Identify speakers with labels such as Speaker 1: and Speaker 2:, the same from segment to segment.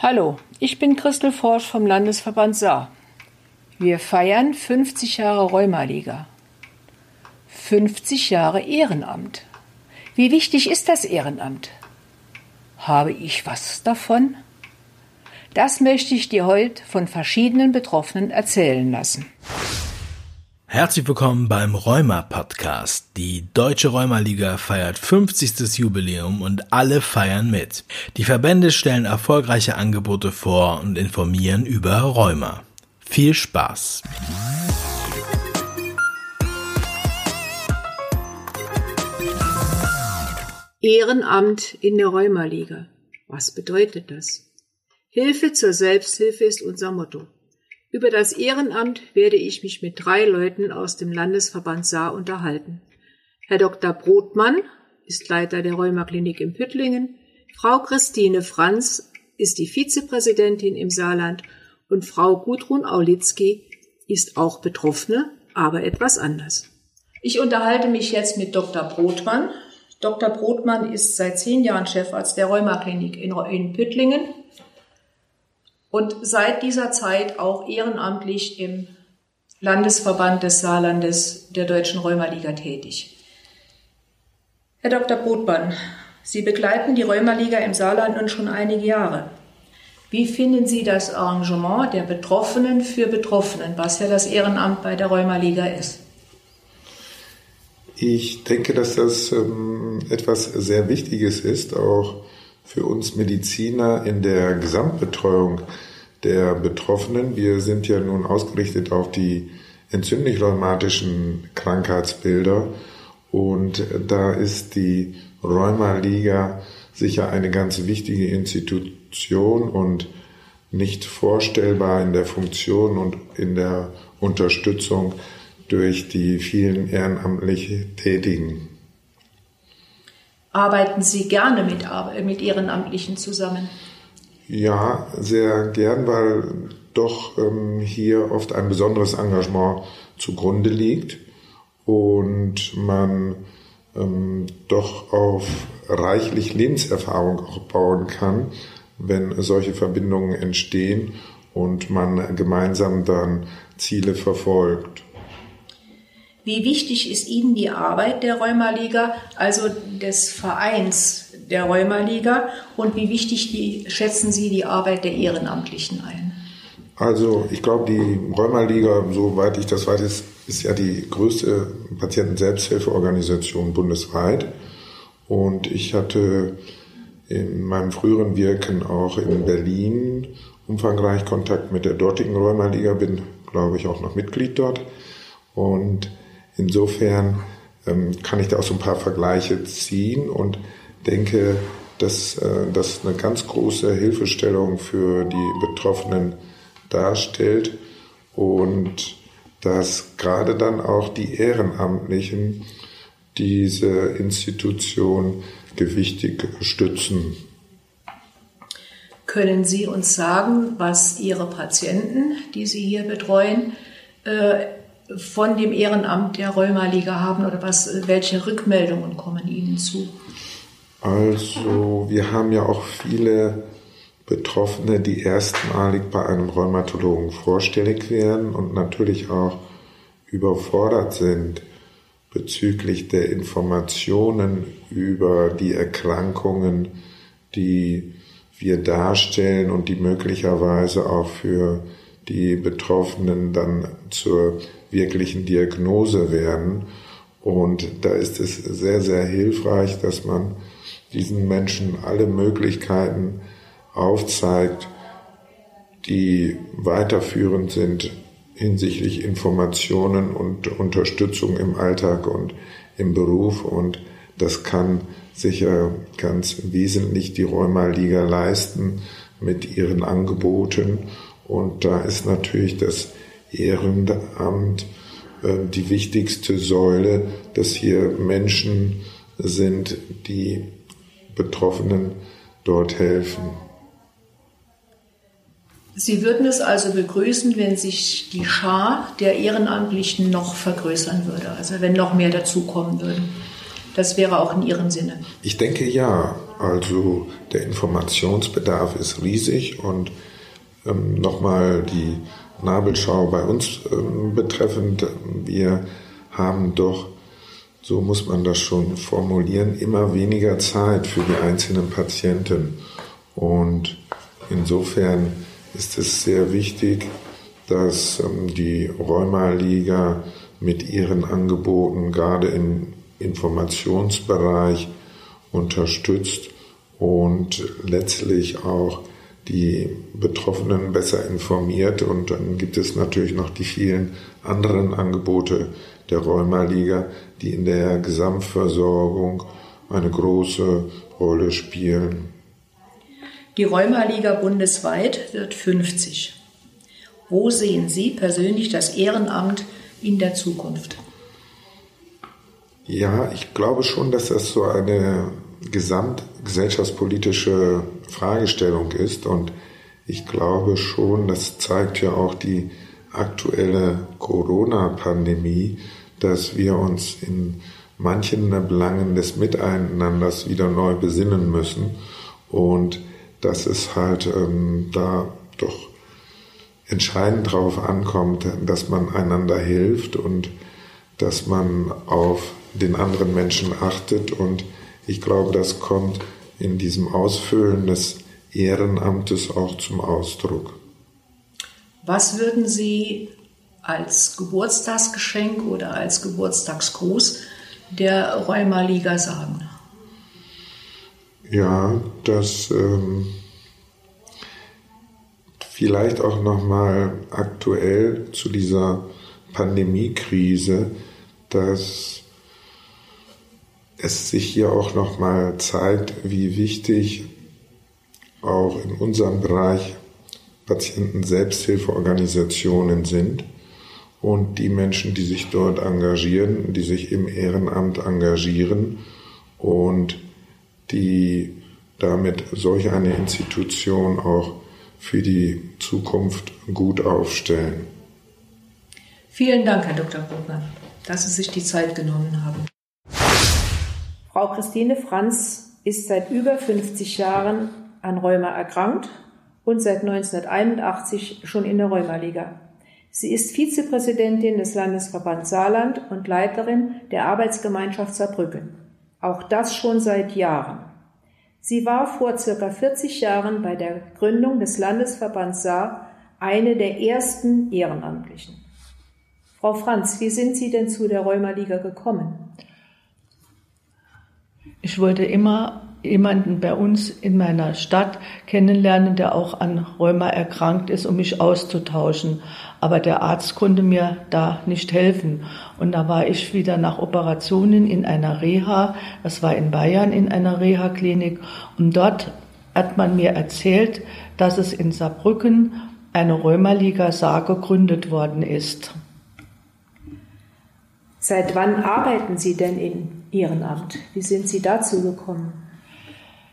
Speaker 1: Hallo, ich bin Christel Forsch vom Landesverband Saar. Wir feiern 50 Jahre Rheumaliga. 50 Jahre Ehrenamt. Wie wichtig ist das Ehrenamt? Habe ich was davon? Das möchte ich dir heute von verschiedenen Betroffenen erzählen lassen.
Speaker 2: Herzlich willkommen beim Rheuma Podcast. Die Deutsche Rheumaliga feiert 50. Jubiläum und alle feiern mit. Die Verbände stellen erfolgreiche Angebote vor und informieren über Rheuma. Viel Spaß!
Speaker 1: Ehrenamt in der Rheumaliga. Was bedeutet das? Hilfe zur Selbsthilfe ist unser Motto. Über das Ehrenamt werde ich mich mit drei Leuten aus dem Landesverband Saar unterhalten. Herr Dr. Brotmann ist Leiter der Rheumaklinik in Püttlingen, Frau Christine Franz ist die Vizepräsidentin im Saarland und Frau Gudrun Aulitzki ist auch Betroffene, aber etwas anders. Ich unterhalte mich jetzt mit Dr. Brotmann. Dr. Brotmann ist seit zehn Jahren Chefarzt der Rheumaklinik in Püttlingen und seit dieser Zeit auch ehrenamtlich im Landesverband des Saarlandes der Deutschen Rheumaliga tätig. Herr Dr. Brotmann, Sie begleiten die Rheumaliga im Saarland nun schon einige Jahre. Wie finden Sie das Arrangement der Betroffenen für Betroffenen, was ja das Ehrenamt bei der Rheumaliga ist?
Speaker 3: Ich denke, dass das ähm, etwas sehr Wichtiges ist, auch für uns Mediziner in der Gesamtbetreuung der Betroffenen. Wir sind ja nun ausgerichtet auf die entzündlich-rheumatischen Krankheitsbilder und da ist die Rheumaliga sicher eine ganz wichtige Institution und nicht vorstellbar in der Funktion und in der Unterstützung durch die vielen ehrenamtlich Tätigen.
Speaker 1: Arbeiten Sie gerne mit, mit Ehrenamtlichen zusammen?
Speaker 3: Ja, sehr gern, weil doch ähm, hier oft ein besonderes Engagement zugrunde liegt und man ähm, doch auf reichlich Lebenserfahrung auch bauen kann, wenn solche Verbindungen entstehen und man gemeinsam dann Ziele verfolgt.
Speaker 1: Wie wichtig ist Ihnen die Arbeit der Rheumaliga, also des Vereins der Rheumaliga, und wie wichtig die, schätzen Sie die Arbeit der Ehrenamtlichen ein?
Speaker 3: Also ich glaube, die Rheumaliga, soweit ich das weiß, ist, ist ja die größte Patienten-Selbsthilfeorganisation bundesweit. Und ich hatte in meinem früheren Wirken auch in Berlin umfangreich Kontakt mit der dortigen Rheumaliga, bin, glaube ich, auch noch Mitglied dort. Und Insofern ähm, kann ich da auch so ein paar Vergleiche ziehen und denke, dass äh, das eine ganz große Hilfestellung für die Betroffenen darstellt und dass gerade dann auch die Ehrenamtlichen diese Institution gewichtig stützen.
Speaker 1: Können Sie uns sagen, was Ihre Patienten, die Sie hier betreuen, äh, von dem Ehrenamt der Rheumaliga haben oder was, welche Rückmeldungen kommen Ihnen zu?
Speaker 3: Also wir haben ja auch viele Betroffene, die erstmalig bei einem Rheumatologen vorstellig werden und natürlich auch überfordert sind bezüglich der Informationen über die Erkrankungen, die wir darstellen und die möglicherweise auch für die Betroffenen dann zur wirklichen Diagnose werden. Und da ist es sehr, sehr hilfreich, dass man diesen Menschen alle Möglichkeiten aufzeigt, die weiterführend sind hinsichtlich Informationen und Unterstützung im Alltag und im Beruf. Und das kann sicher ganz wesentlich die Rheumaliga leisten mit ihren Angeboten. Und da ist natürlich das Ehrenamt äh, die wichtigste Säule, dass hier Menschen sind, die Betroffenen dort helfen.
Speaker 1: Sie würden es also begrüßen, wenn sich die Schar der Ehrenamtlichen noch vergrößern würde, also wenn noch mehr dazukommen würden. Das wäre auch in Ihrem Sinne.
Speaker 3: Ich denke ja. Also der Informationsbedarf ist riesig und ähm, nochmal die Nabelschau bei uns ähm, betreffend. Wir haben doch, so muss man das schon formulieren, immer weniger Zeit für die einzelnen Patienten. Und insofern ist es sehr wichtig, dass ähm, die Rheumaliga mit ihren Angeboten gerade im Informationsbereich unterstützt und letztlich auch die Betroffenen besser informiert. Und dann gibt es natürlich noch die vielen anderen Angebote der Rheumaliga, die in der Gesamtversorgung eine große Rolle spielen.
Speaker 1: Die Rheumaliga bundesweit wird 50. Wo sehen Sie persönlich das Ehrenamt in der Zukunft?
Speaker 3: Ja, ich glaube schon, dass das so eine gesamtgesellschaftspolitische Fragestellung ist und ich glaube schon, das zeigt ja auch die aktuelle Corona-Pandemie, dass wir uns in manchen Belangen des Miteinanders wieder neu besinnen müssen und dass es halt ähm, da doch entscheidend darauf ankommt, dass man einander hilft und dass man auf den anderen Menschen achtet. Und ich glaube, das kommt in diesem Ausfüllen des Ehrenamtes auch zum Ausdruck.
Speaker 1: Was würden Sie als Geburtstagsgeschenk oder als Geburtstagsgruß der Rheumaliga sagen?
Speaker 3: Ja, das ähm, vielleicht auch nochmal aktuell zu dieser Pandemiekrise, dass es sich hier auch nochmal zeigt, wie wichtig auch in unserem Bereich Patienten-Selbsthilfeorganisationen sind und die Menschen, die sich dort engagieren, die sich im Ehrenamt engagieren und die damit solch eine Institution auch für die Zukunft gut aufstellen.
Speaker 1: Vielen Dank, Herr Dr. Brugner, dass Sie sich die Zeit genommen haben. Frau Christine Franz ist seit über 50 Jahren an Rheuma erkrankt und seit 1981 schon in der Rheumaliga. Sie ist Vizepräsidentin des Landesverbands Saarland und Leiterin der Arbeitsgemeinschaft Saarbrücken. Auch das schon seit Jahren. Sie war vor circa 40 Jahren bei der Gründung des Landesverbands Saar eine der ersten Ehrenamtlichen. Frau Franz, wie sind Sie denn zu der Rheumaliga gekommen?
Speaker 4: Ich wollte immer jemanden bei uns in meiner Stadt kennenlernen, der auch an Rheuma erkrankt ist, um mich auszutauschen. Aber der Arzt konnte mir da nicht helfen. Und da war ich wieder nach Operationen in einer Reha, das war in Bayern in einer Reha-Klinik. Und dort hat man mir erzählt, dass es in Saarbrücken eine Rheumaliga Saar gegründet worden ist.
Speaker 1: Seit wann arbeiten Sie denn in Ehrenamt? Wie sind Sie dazu gekommen?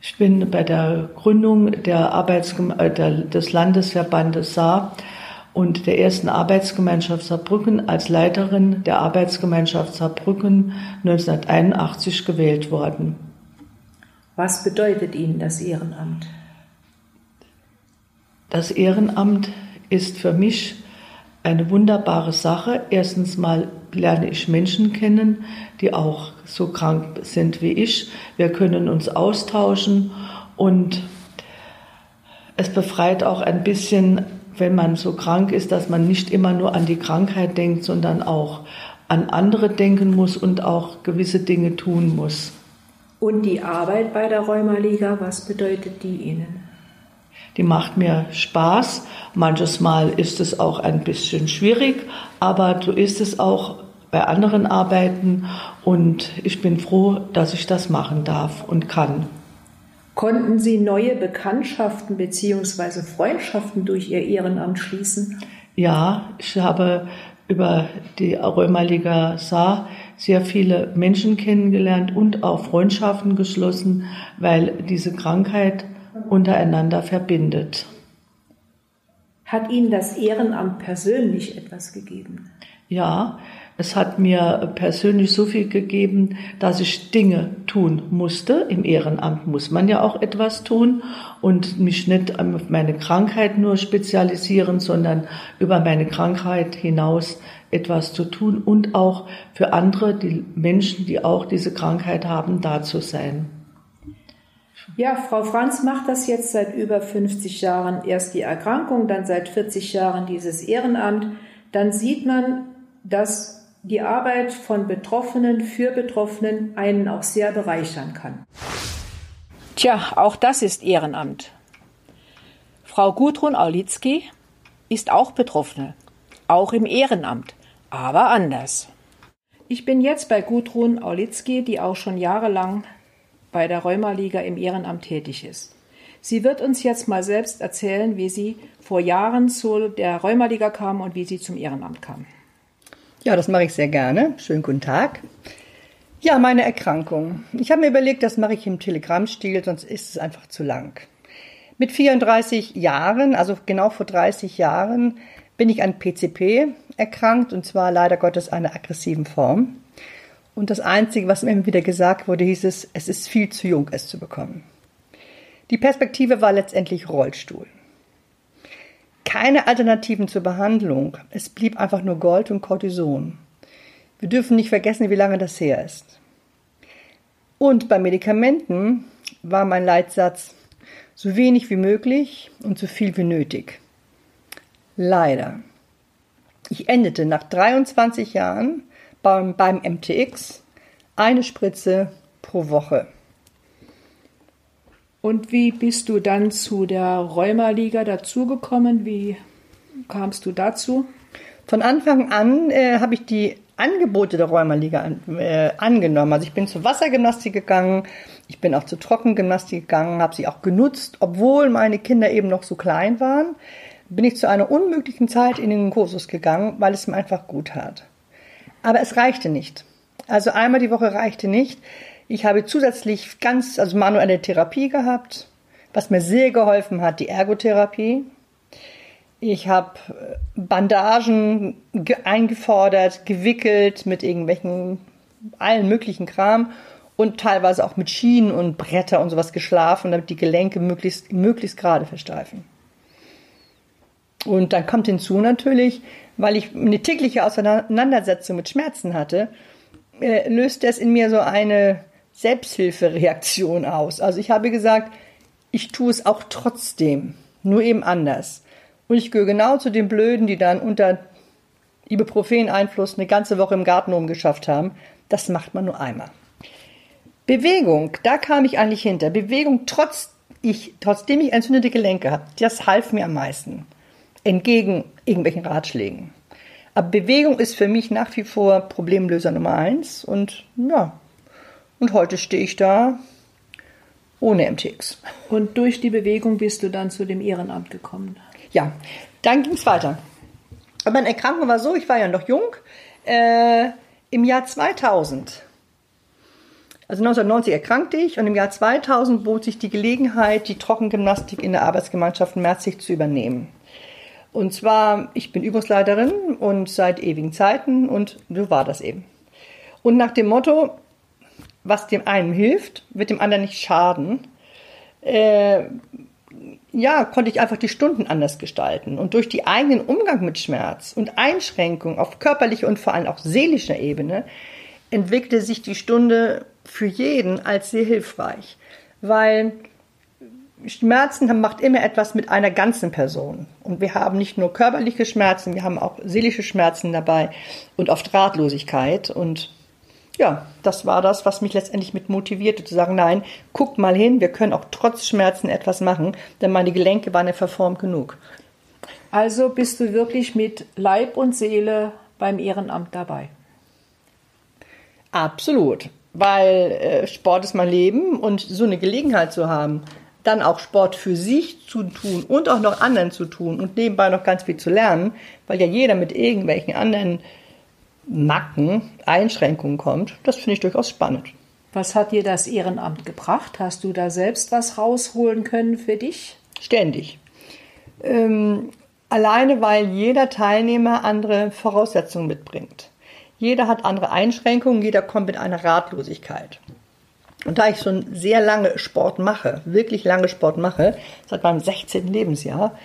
Speaker 4: Ich bin bei der Gründung der Arbeitsgeme äh, der, des Landesverbandes Saar und der ersten Arbeitsgemeinschaft Saarbrücken als Leiterin der Arbeitsgemeinschaft Saarbrücken 1981 gewählt worden.
Speaker 1: Was bedeutet Ihnen das Ehrenamt?
Speaker 4: Das Ehrenamt ist für mich eine wunderbare Sache. Erstens mal lerne ich Menschen kennen, die auch so krank sind wie ich. Wir können uns austauschen und es befreit auch ein bisschen, wenn man so krank ist, dass man nicht immer nur an die Krankheit denkt, sondern auch an andere denken muss und auch gewisse Dinge tun muss.
Speaker 1: Und die Arbeit bei der Rheumaliga, was bedeutet die Ihnen?
Speaker 4: Die macht mir Spaß. Manches Mal ist es auch ein bisschen schwierig, aber so ist es auch bei anderen Arbeiten und ich bin froh, dass ich das machen darf und kann.
Speaker 1: Konnten Sie neue Bekanntschaften bzw. Freundschaften durch Ihr Ehrenamt schließen?
Speaker 4: Ja, ich habe über die Rheumaliga Saar sehr viele Menschen kennengelernt und auch Freundschaften geschlossen, weil diese Krankheit untereinander verbindet.
Speaker 1: Hat Ihnen das Ehrenamt persönlich etwas gegeben?
Speaker 4: Ja, es hat mir persönlich so viel gegeben, dass ich Dinge tun musste. Im Ehrenamt muss man ja auch etwas tun und mich nicht auf meine Krankheit nur spezialisieren, sondern über meine Krankheit hinaus etwas zu tun und auch für andere, die Menschen, die auch diese Krankheit haben, da zu sein.
Speaker 1: Ja, Frau Franz macht das jetzt seit über 50 Jahren. Erst die Erkrankung, dann seit 40 Jahren dieses Ehrenamt. Dann sieht man, dass die Arbeit von Betroffenen für Betroffenen einen auch sehr bereichern kann. Tja, auch das ist Ehrenamt. Frau Gudrun Aulitzki ist auch Betroffene, auch im Ehrenamt, aber anders. Ich bin jetzt bei Gudrun Aulitzki, die auch schon jahrelang bei der Rheumaliga im Ehrenamt tätig ist. Sie wird uns jetzt mal selbst erzählen, wie sie vor Jahren zu der Rheumaliga kam und wie sie zum Ehrenamt kam.
Speaker 5: Ja, das mache ich sehr gerne. Schönen guten Tag. Ja, meine Erkrankung. Ich habe mir überlegt, das mache ich im Telegrammstil, sonst ist es einfach zu lang. Mit 34 Jahren, also genau vor 30 Jahren, bin ich an PCP erkrankt und zwar leider Gottes einer aggressiven Form. Und das Einzige, was mir immer wieder gesagt wurde, hieß es, es ist viel zu jung, es zu bekommen. Die Perspektive war letztendlich Rollstuhl keine Alternativen zur Behandlung. Es blieb einfach nur Gold und Cortison. Wir dürfen nicht vergessen, wie lange das her ist. Und bei Medikamenten war mein Leitsatz so wenig wie möglich und so viel wie nötig. Leider. Ich endete nach 23 Jahren beim, beim MTX eine Spritze pro Woche.
Speaker 1: Und wie bist du dann zu der Rheumaliga dazugekommen? Wie kamst du dazu?
Speaker 5: Von Anfang an äh, habe ich die Angebote der Rheumaliga äh, angenommen. Also ich bin zur Wassergymnastik gegangen, ich bin auch zur Trockengymnastik gegangen, habe sie auch genutzt, obwohl meine Kinder eben noch so klein waren, bin ich zu einer unmöglichen Zeit in den Kursus gegangen, weil es mir einfach gut hat. Aber es reichte nicht. Also einmal die Woche reichte nicht. Ich habe zusätzlich ganz, also manuelle Therapie gehabt, was mir sehr geholfen hat, die Ergotherapie. Ich habe äh, Bandagen eingefordert, gewickelt mit irgendwelchen, allen möglichen Kram und teilweise auch mit Schienen und Bretter und sowas geschlafen, damit die Gelenke möglichst, möglichst gerade versteifen. Und dann kommt hinzu natürlich, weil ich eine tägliche Auseinandersetzung mit Schmerzen hatte, äh, löste es in mir so eine Selbsthilfereaktion aus. Also ich habe gesagt, ich tue es auch trotzdem, nur eben anders. Und ich gehöre genau zu den Blöden, die dann unter Ibuprofen-Einfluss eine ganze Woche im Garten rumgeschafft haben. Das macht man nur einmal. Bewegung, da kam ich eigentlich hinter. Bewegung, trotz ich, trotzdem ich entzündete Gelenke habe, das half mir am meisten. Entgegen irgendwelchen Ratschlägen. Aber Bewegung ist für mich nach wie vor Problemlöser Nummer eins. Und ja, und heute stehe ich da ohne MTX.
Speaker 1: Und durch die Bewegung bist du dann zu dem Ehrenamt gekommen?
Speaker 5: Ja, dann ging es weiter. Aber meine Erkrankung war so, ich war ja noch jung, äh, im Jahr 2000. Also 1990 erkrankte ich und im Jahr 2000 bot sich die Gelegenheit, die Trockengymnastik in der Arbeitsgemeinschaft Merzig zu übernehmen. Und zwar, ich bin Übungsleiterin und seit ewigen Zeiten und so war das eben. Und nach dem Motto, was dem einen hilft, wird dem anderen nicht schaden. Äh, ja, konnte ich einfach die Stunden anders gestalten. Und durch die eigenen Umgang mit Schmerz und Einschränkung auf körperlicher und vor allem auch seelischer Ebene entwickelte sich die Stunde für jeden als sehr hilfreich. Weil Schmerzen macht immer etwas mit einer ganzen Person. Und wir haben nicht nur körperliche Schmerzen, wir haben auch seelische Schmerzen dabei und oft Ratlosigkeit. Und ja, das war das, was mich letztendlich mit motivierte, zu sagen, nein, guck mal hin, wir können auch trotz Schmerzen etwas machen, denn meine Gelenke waren ja verformt genug.
Speaker 1: Also bist du wirklich mit Leib und Seele beim Ehrenamt dabei?
Speaker 5: Absolut, weil äh, Sport ist mein Leben und so eine Gelegenheit zu haben, dann auch Sport für sich zu tun und auch noch anderen zu tun und nebenbei noch ganz viel zu lernen, weil ja jeder mit irgendwelchen anderen Macken, Einschränkungen kommt, das finde ich durchaus spannend.
Speaker 1: Was hat dir das Ehrenamt gebracht? Hast du da selbst was rausholen können für dich?
Speaker 5: Ständig. Ähm, Alleine weil jeder Teilnehmer andere Voraussetzungen mitbringt. Jeder hat andere Einschränkungen, jeder kommt mit einer Ratlosigkeit. Und da ich schon sehr lange Sport mache, wirklich lange Sport mache, seit meinem 16. Lebensjahr,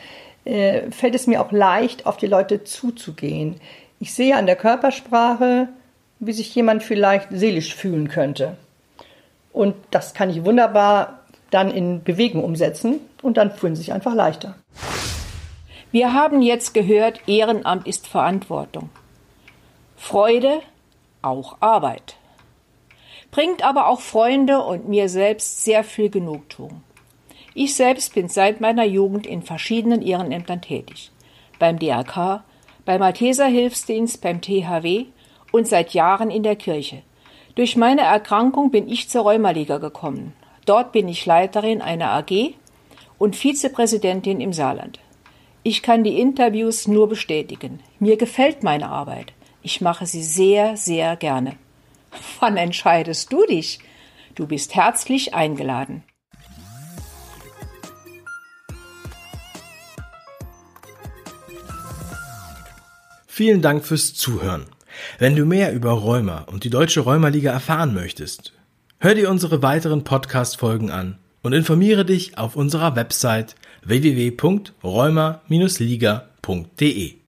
Speaker 5: äh, fällt es mir auch leicht, auf die Leute zuzugehen. Ich sehe an der Körpersprache, wie sich jemand vielleicht seelisch fühlen könnte. Und das kann ich wunderbar dann in Bewegung umsetzen und dann fühlen sie sich einfach leichter.
Speaker 1: Wir haben jetzt gehört, Ehrenamt ist Verantwortung. Freude, auch Arbeit. Bringt aber auch Freunde und mir selbst sehr viel Genugtuung. Ich selbst bin seit meiner Jugend in verschiedenen Ehrenämtern tätig. Beim DRK, beim Malteser Hilfsdienst, beim THW und seit Jahren in der Kirche. Durch meine Erkrankung bin ich zur Rheumaliga gekommen. Dort bin ich Leiterin einer AG und Vizepräsidentin im Saarland. Ich kann die Interviews nur bestätigen. Mir gefällt meine Arbeit. Ich mache sie sehr, sehr gerne. Wann entscheidest du dich? Du bist herzlich eingeladen.
Speaker 2: Vielen Dank fürs Zuhören. Wenn du mehr über Rheuma und die Deutsche Rheumaliga erfahren möchtest, hör dir unsere weiteren Podcast-Folgen an und informiere dich auf unserer Website www.rheuma-liga.de.